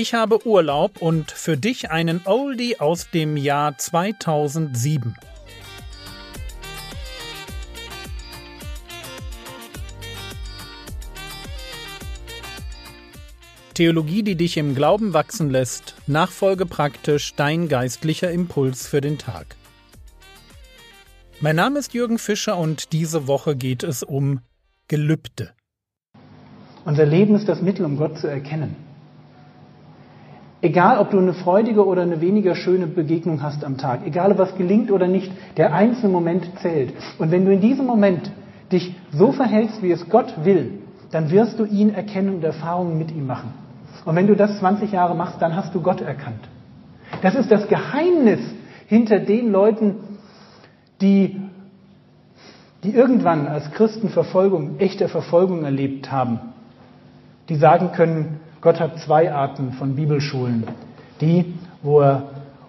Ich habe Urlaub und für dich einen Oldie aus dem Jahr 2007. Theologie, die dich im Glauben wachsen lässt, nachfolge praktisch dein geistlicher Impuls für den Tag. Mein Name ist Jürgen Fischer und diese Woche geht es um Gelübde. Unser Leben ist das Mittel, um Gott zu erkennen. Egal, ob du eine freudige oder eine weniger schöne Begegnung hast am Tag, egal, ob was gelingt oder nicht, der einzelne Moment zählt. Und wenn du in diesem Moment dich so verhältst, wie es Gott will, dann wirst du ihn erkennen und Erfahrungen mit ihm machen. Und wenn du das 20 Jahre machst, dann hast du Gott erkannt. Das ist das Geheimnis hinter den Leuten, die, die irgendwann als Christen Verfolgung, echte Verfolgung erlebt haben. Die sagen können, Gott hat zwei Arten von Bibelschulen. Die, wo er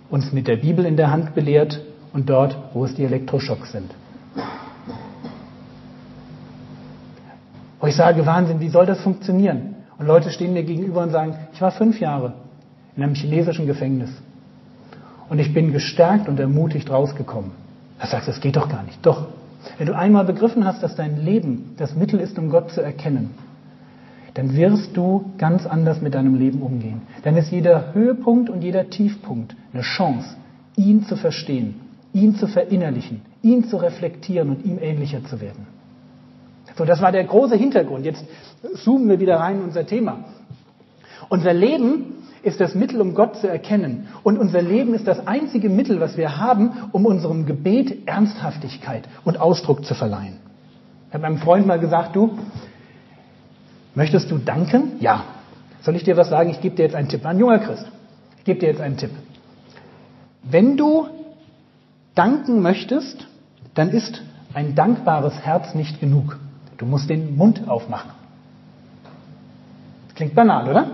uns mit der Bibel in der Hand belehrt und dort, wo es die Elektroschocks sind. Wo ich sage, Wahnsinn, wie soll das funktionieren? Und Leute stehen mir gegenüber und sagen, ich war fünf Jahre in einem chinesischen Gefängnis. Und ich bin gestärkt und ermutigt rausgekommen. Da sagst du, das geht doch gar nicht. Doch. Wenn du einmal begriffen hast, dass dein Leben das Mittel ist, um Gott zu erkennen, dann wirst du ganz anders mit deinem Leben umgehen. Dann ist jeder Höhepunkt und jeder Tiefpunkt eine Chance, ihn zu verstehen, ihn zu verinnerlichen, ihn zu reflektieren und ihm ähnlicher zu werden. So, das war der große Hintergrund. Jetzt zoomen wir wieder rein in unser Thema. Unser Leben ist das Mittel, um Gott zu erkennen. Und unser Leben ist das einzige Mittel, was wir haben, um unserem Gebet Ernsthaftigkeit und Ausdruck zu verleihen. Ich habe meinem Freund mal gesagt, du, möchtest du danken? Ja. Soll ich dir was sagen? Ich gebe dir jetzt einen Tipp. Ein junger Christ. Ich gebe dir jetzt einen Tipp. Wenn du danken möchtest, dann ist ein dankbares Herz nicht genug. Du musst den Mund aufmachen. Klingt banal, oder?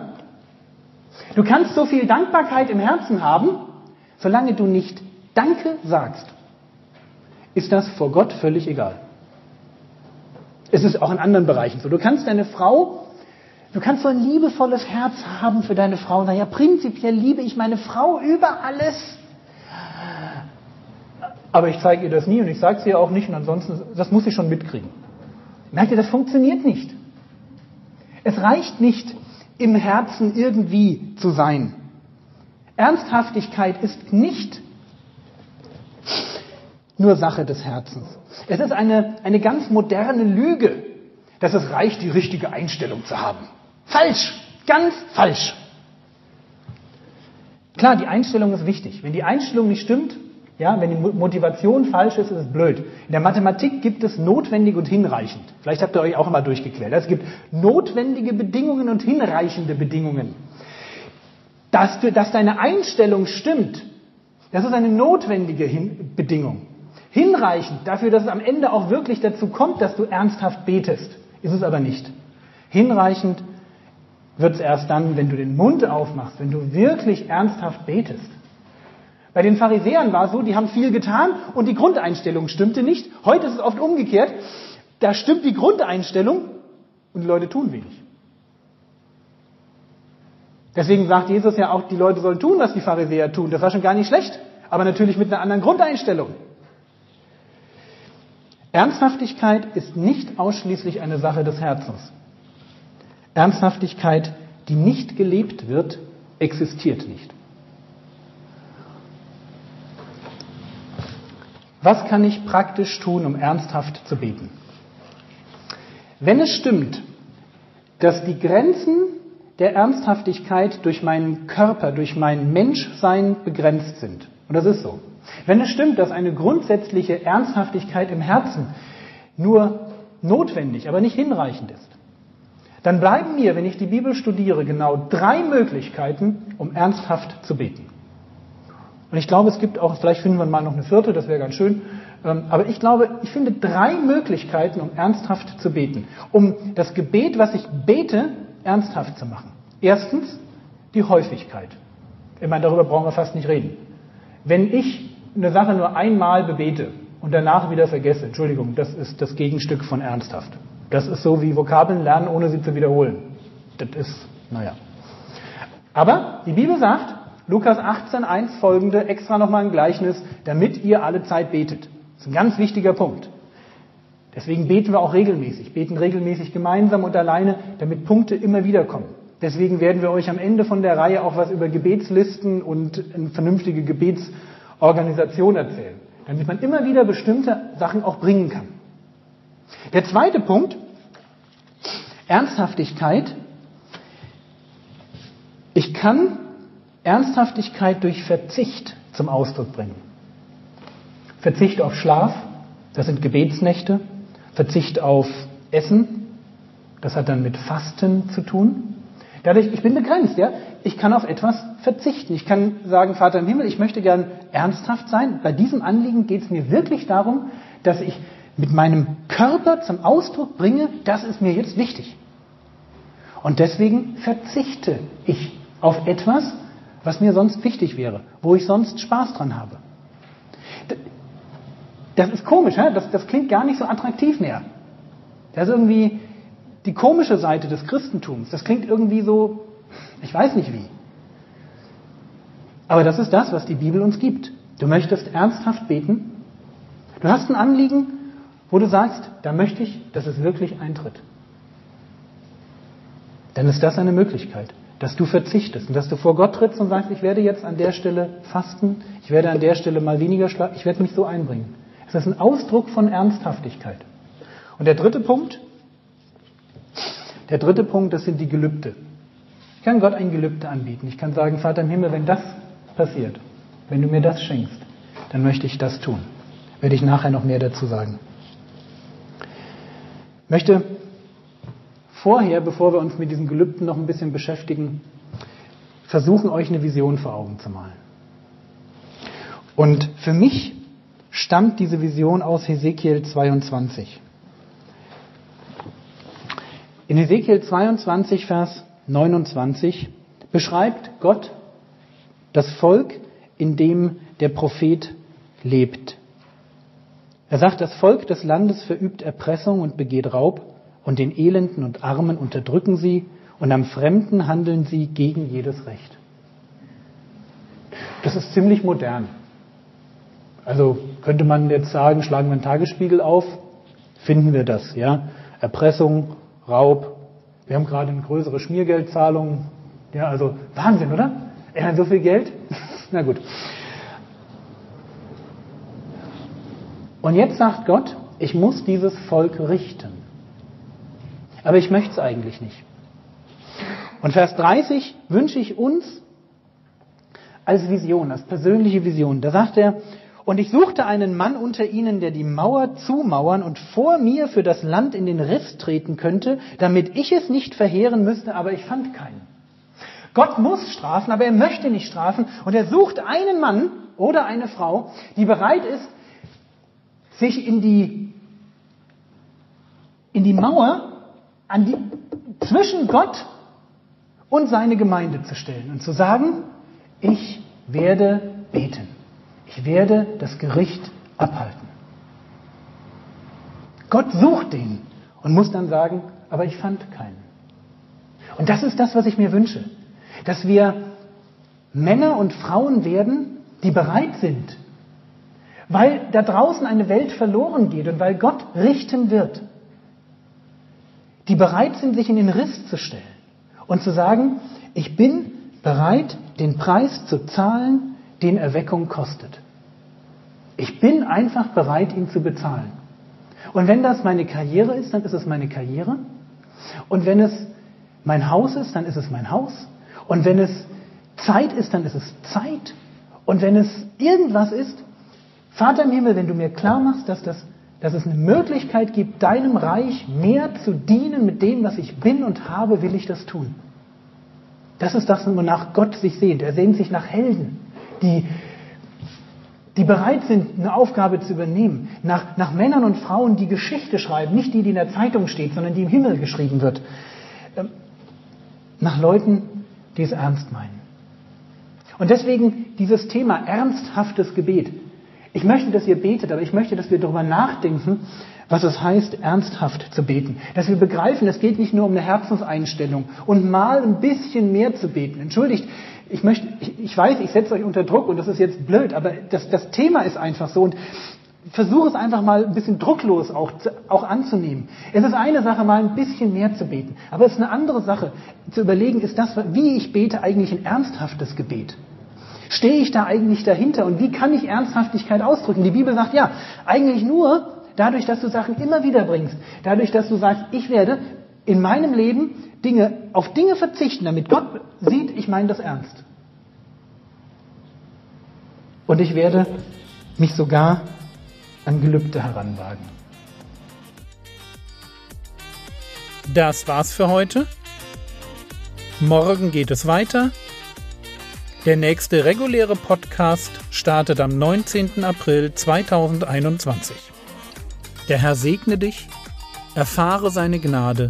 Du kannst so viel Dankbarkeit im Herzen haben, solange du nicht Danke sagst, ist das vor Gott völlig egal. Es ist auch in anderen Bereichen so. Du kannst deine Frau, du kannst so ein liebevolles Herz haben für deine Frau. Naja, prinzipiell liebe ich meine Frau über alles. Aber ich zeige ihr das nie und ich sage es ihr auch nicht und ansonsten, das muss sie schon mitkriegen. Merkt ihr, das funktioniert nicht. Es reicht nicht, im Herzen irgendwie zu sein. Ernsthaftigkeit ist nicht nur Sache des Herzens. Es ist eine, eine ganz moderne Lüge, dass es reicht, die richtige Einstellung zu haben. Falsch, ganz falsch. Klar, die Einstellung ist wichtig. Wenn die Einstellung nicht stimmt, ja, wenn die Motivation falsch ist, ist es blöd. In der Mathematik gibt es notwendig und hinreichend. Vielleicht habt ihr euch auch mal durchgequält. Es gibt notwendige Bedingungen und hinreichende Bedingungen. Dass, du, dass deine Einstellung stimmt, das ist eine notwendige Hin Bedingung. Hinreichend dafür, dass es am Ende auch wirklich dazu kommt, dass du ernsthaft betest, ist es aber nicht. Hinreichend wird es erst dann, wenn du den Mund aufmachst, wenn du wirklich ernsthaft betest. Bei den Pharisäern war es so, die haben viel getan und die Grundeinstellung stimmte nicht. Heute ist es oft umgekehrt. Da stimmt die Grundeinstellung und die Leute tun wenig. Deswegen sagt Jesus ja auch, die Leute sollen tun, was die Pharisäer tun. Das war schon gar nicht schlecht, aber natürlich mit einer anderen Grundeinstellung. Ernsthaftigkeit ist nicht ausschließlich eine Sache des Herzens. Ernsthaftigkeit, die nicht gelebt wird, existiert nicht. Was kann ich praktisch tun, um ernsthaft zu beten? Wenn es stimmt, dass die Grenzen der Ernsthaftigkeit durch meinen Körper, durch mein Menschsein begrenzt sind, und das ist so, wenn es stimmt, dass eine grundsätzliche Ernsthaftigkeit im Herzen nur notwendig, aber nicht hinreichend ist, dann bleiben mir, wenn ich die Bibel studiere, genau drei Möglichkeiten, um ernsthaft zu beten. Und ich glaube, es gibt auch, vielleicht finden wir mal noch eine vierte, das wäre ganz schön. Ähm, aber ich glaube, ich finde drei Möglichkeiten, um ernsthaft zu beten. Um das Gebet, was ich bete, ernsthaft zu machen. Erstens die Häufigkeit. Ich meine, darüber brauchen wir fast nicht reden. Wenn ich eine Sache nur einmal bebete und danach wieder vergesse, Entschuldigung, das ist das Gegenstück von ernsthaft. Das ist so wie Vokabeln lernen, ohne sie zu wiederholen. Das ist, naja. Aber die Bibel sagt, Lukas 18, 1 folgende, extra nochmal ein Gleichnis, damit ihr alle Zeit betet. Das ist ein ganz wichtiger Punkt. Deswegen beten wir auch regelmäßig, beten regelmäßig gemeinsam und alleine, damit Punkte immer wieder kommen. Deswegen werden wir euch am Ende von der Reihe auch was über Gebetslisten und eine vernünftige Gebetsorganisation erzählen, damit man immer wieder bestimmte Sachen auch bringen kann. Der zweite Punkt, Ernsthaftigkeit. Ich kann Ernsthaftigkeit durch Verzicht zum Ausdruck bringen. Verzicht auf Schlaf, das sind Gebetsnächte. Verzicht auf Essen, das hat dann mit Fasten zu tun. Dadurch, ich bin begrenzt, ja. Ich kann auf etwas verzichten. Ich kann sagen, Vater im Himmel, ich möchte gern ernsthaft sein. Bei diesem Anliegen geht es mir wirklich darum, dass ich mit meinem Körper zum Ausdruck bringe, das ist mir jetzt wichtig. Und deswegen verzichte ich auf etwas, was mir sonst wichtig wäre, wo ich sonst Spaß dran habe. Das ist komisch, das, das klingt gar nicht so attraktiv mehr. Das ist irgendwie die komische Seite des Christentums. Das klingt irgendwie so, ich weiß nicht wie. Aber das ist das, was die Bibel uns gibt. Du möchtest ernsthaft beten. Du hast ein Anliegen, wo du sagst, da möchte ich, dass es wirklich eintritt. Dann ist das eine Möglichkeit, dass du verzichtest und dass du vor Gott trittst und sagst, ich werde jetzt an der Stelle fasten, ich werde an der Stelle mal weniger schlafen, ich werde mich so einbringen. Es ist ein Ausdruck von Ernsthaftigkeit. Und der dritte Punkt, der dritte Punkt, das sind die Gelübde. Ich kann Gott ein Gelübde anbieten. Ich kann sagen, Vater im Himmel, wenn das passiert, wenn du mir das schenkst, dann möchte ich das tun. Werde ich nachher noch mehr dazu sagen. Ich möchte vorher, bevor wir uns mit diesen Gelübden noch ein bisschen beschäftigen, versuchen, euch eine Vision vor Augen zu malen. Und für mich stammt diese Vision aus Hesekiel 22. In Hesekiel 22, Vers 29 beschreibt Gott das Volk, in dem der Prophet lebt. Er sagt, das Volk des Landes verübt Erpressung und begeht Raub, und den Elenden und Armen unterdrücken sie, und am Fremden handeln sie gegen jedes Recht. Das ist ziemlich modern. Also könnte man jetzt sagen, schlagen wir einen Tagesspiegel auf, finden wir das, ja? Erpressung, Raub. Wir haben gerade eine größere Schmiergeldzahlung. Ja, also Wahnsinn, oder? Er hat so viel Geld. Na gut. Und jetzt sagt Gott, ich muss dieses Volk richten. Aber ich möchte es eigentlich nicht. Und Vers 30 wünsche ich uns als Vision, als persönliche Vision. Da sagt er, und ich suchte einen Mann unter ihnen, der die Mauer zumauern und vor mir für das Land in den Riss treten könnte, damit ich es nicht verheeren müsste, aber ich fand keinen. Gott muss strafen, aber er möchte nicht strafen. Und er sucht einen Mann oder eine Frau, die bereit ist, sich in die, in die Mauer an die, zwischen Gott und seine Gemeinde zu stellen und zu sagen, ich werde beten. Ich werde das Gericht abhalten. Gott sucht den und muss dann sagen, aber ich fand keinen. Und das ist das, was ich mir wünsche. Dass wir Männer und Frauen werden, die bereit sind. Weil da draußen eine Welt verloren geht und weil Gott richten wird. Die bereit sind, sich in den Riss zu stellen und zu sagen, ich bin bereit, den Preis zu zahlen, den Erweckung kostet. Ich bin einfach bereit, ihn zu bezahlen. Und wenn das meine Karriere ist, dann ist es meine Karriere. Und wenn es mein Haus ist, dann ist es mein Haus. Und wenn es Zeit ist, dann ist es Zeit. Und wenn es irgendwas ist, Vater im Himmel, wenn du mir klar machst, dass, das, dass es eine Möglichkeit gibt, deinem Reich mehr zu dienen mit dem, was ich bin und habe, will ich das tun. Das ist das, wonach Gott sich sehnt. Er sehnt sich nach Helden, die, die bereit sind, eine Aufgabe zu übernehmen. Nach, nach Männern und Frauen, die Geschichte schreiben, nicht die, die in der Zeitung steht, sondern die im Himmel geschrieben wird. Ähm, nach Leuten, die es ernst meinen. Und deswegen dieses Thema ernsthaftes Gebet. Ich möchte, dass ihr betet, aber ich möchte, dass wir darüber nachdenken, was es heißt, ernsthaft zu beten. Dass wir begreifen, es geht nicht nur um eine Herzenseinstellung und mal ein bisschen mehr zu beten. Entschuldigt, ich möchte, ich, weiß, ich setze euch unter Druck und das ist jetzt blöd, aber das, das Thema ist einfach so und versuche es einfach mal ein bisschen drucklos auch, auch anzunehmen. Es ist eine Sache, mal ein bisschen mehr zu beten, aber es ist eine andere Sache zu überlegen, ist das, wie ich bete, eigentlich ein ernsthaftes Gebet? Stehe ich da eigentlich dahinter und wie kann ich Ernsthaftigkeit ausdrücken? Die Bibel sagt ja, eigentlich nur dadurch, dass du Sachen immer wieder bringst, dadurch, dass du sagst, ich werde in meinem Leben Dinge, auf Dinge verzichten, damit Gott sieht, ich meine das ernst. Und ich werde mich sogar an Gelübde heranwagen. Das war's für heute. Morgen geht es weiter. Der nächste reguläre Podcast startet am 19. April 2021. Der Herr segne dich, erfahre seine Gnade